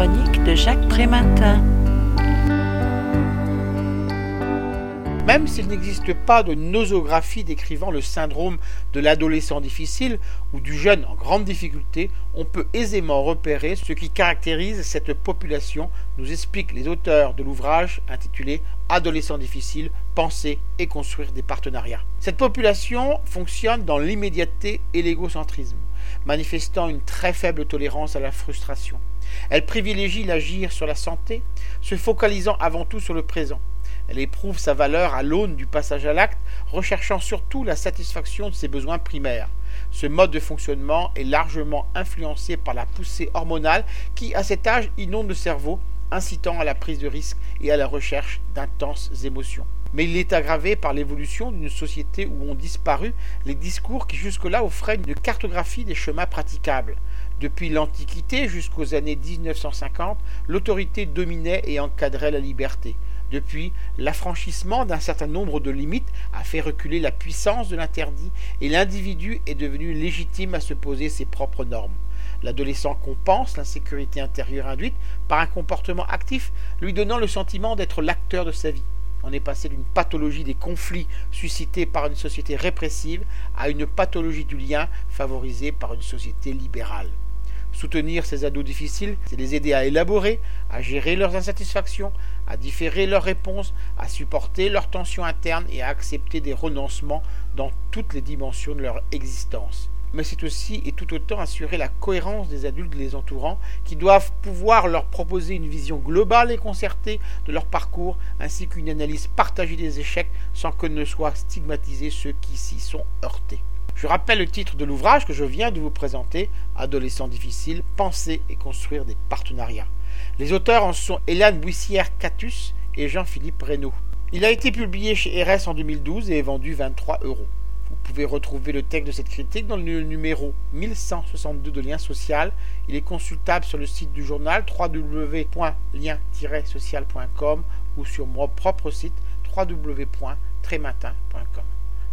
chronique de Jacques Prématin. Même s'il n'existe pas de nosographie décrivant le syndrome de l'adolescent difficile ou du jeune en grande difficulté, on peut aisément repérer ce qui caractérise cette population, nous expliquent les auteurs de l'ouvrage intitulé Adolescents difficiles, penser et construire des partenariats. Cette population fonctionne dans l'immédiateté et l'égocentrisme, manifestant une très faible tolérance à la frustration. Elle privilégie l'agir sur la santé, se focalisant avant tout sur le présent. Elle éprouve sa valeur à l'aune du passage à l'acte, recherchant surtout la satisfaction de ses besoins primaires. Ce mode de fonctionnement est largement influencé par la poussée hormonale qui, à cet âge, inonde le cerveau, incitant à la prise de risque et à la recherche d'intenses émotions. Mais il est aggravé par l'évolution d'une société où ont disparu les discours qui jusque-là offraient une cartographie des chemins praticables. Depuis l'Antiquité jusqu'aux années 1950, l'autorité dominait et encadrait la liberté. Depuis, l'affranchissement d'un certain nombre de limites a fait reculer la puissance de l'interdit et l'individu est devenu légitime à se poser ses propres normes. L'adolescent compense l'insécurité intérieure induite par un comportement actif, lui donnant le sentiment d'être l'acteur de sa vie. On est passé d'une pathologie des conflits suscités par une société répressive à une pathologie du lien favorisée par une société libérale. Soutenir ces ados difficiles, c'est les aider à élaborer, à gérer leurs insatisfactions, à différer leurs réponses, à supporter leurs tensions internes et à accepter des renoncements dans toutes les dimensions de leur existence. Mais c'est aussi et tout autant assurer la cohérence des adultes les entourant qui doivent pouvoir leur proposer une vision globale et concertée de leur parcours ainsi qu'une analyse partagée des échecs sans que ne soient stigmatisés ceux qui s'y sont heurtés. Je rappelle le titre de l'ouvrage que je viens de vous présenter, Adolescents difficiles, penser et construire des partenariats. Les auteurs en sont Hélène Buissière-Catus et Jean-Philippe Reynaud. Il a été publié chez RS en 2012 et est vendu 23 euros. Vous pouvez retrouver le texte de cette critique dans le numéro 1162 de Lien Social. Il est consultable sur le site du journal www.lien-social.com ou sur mon propre site www.trématin.com.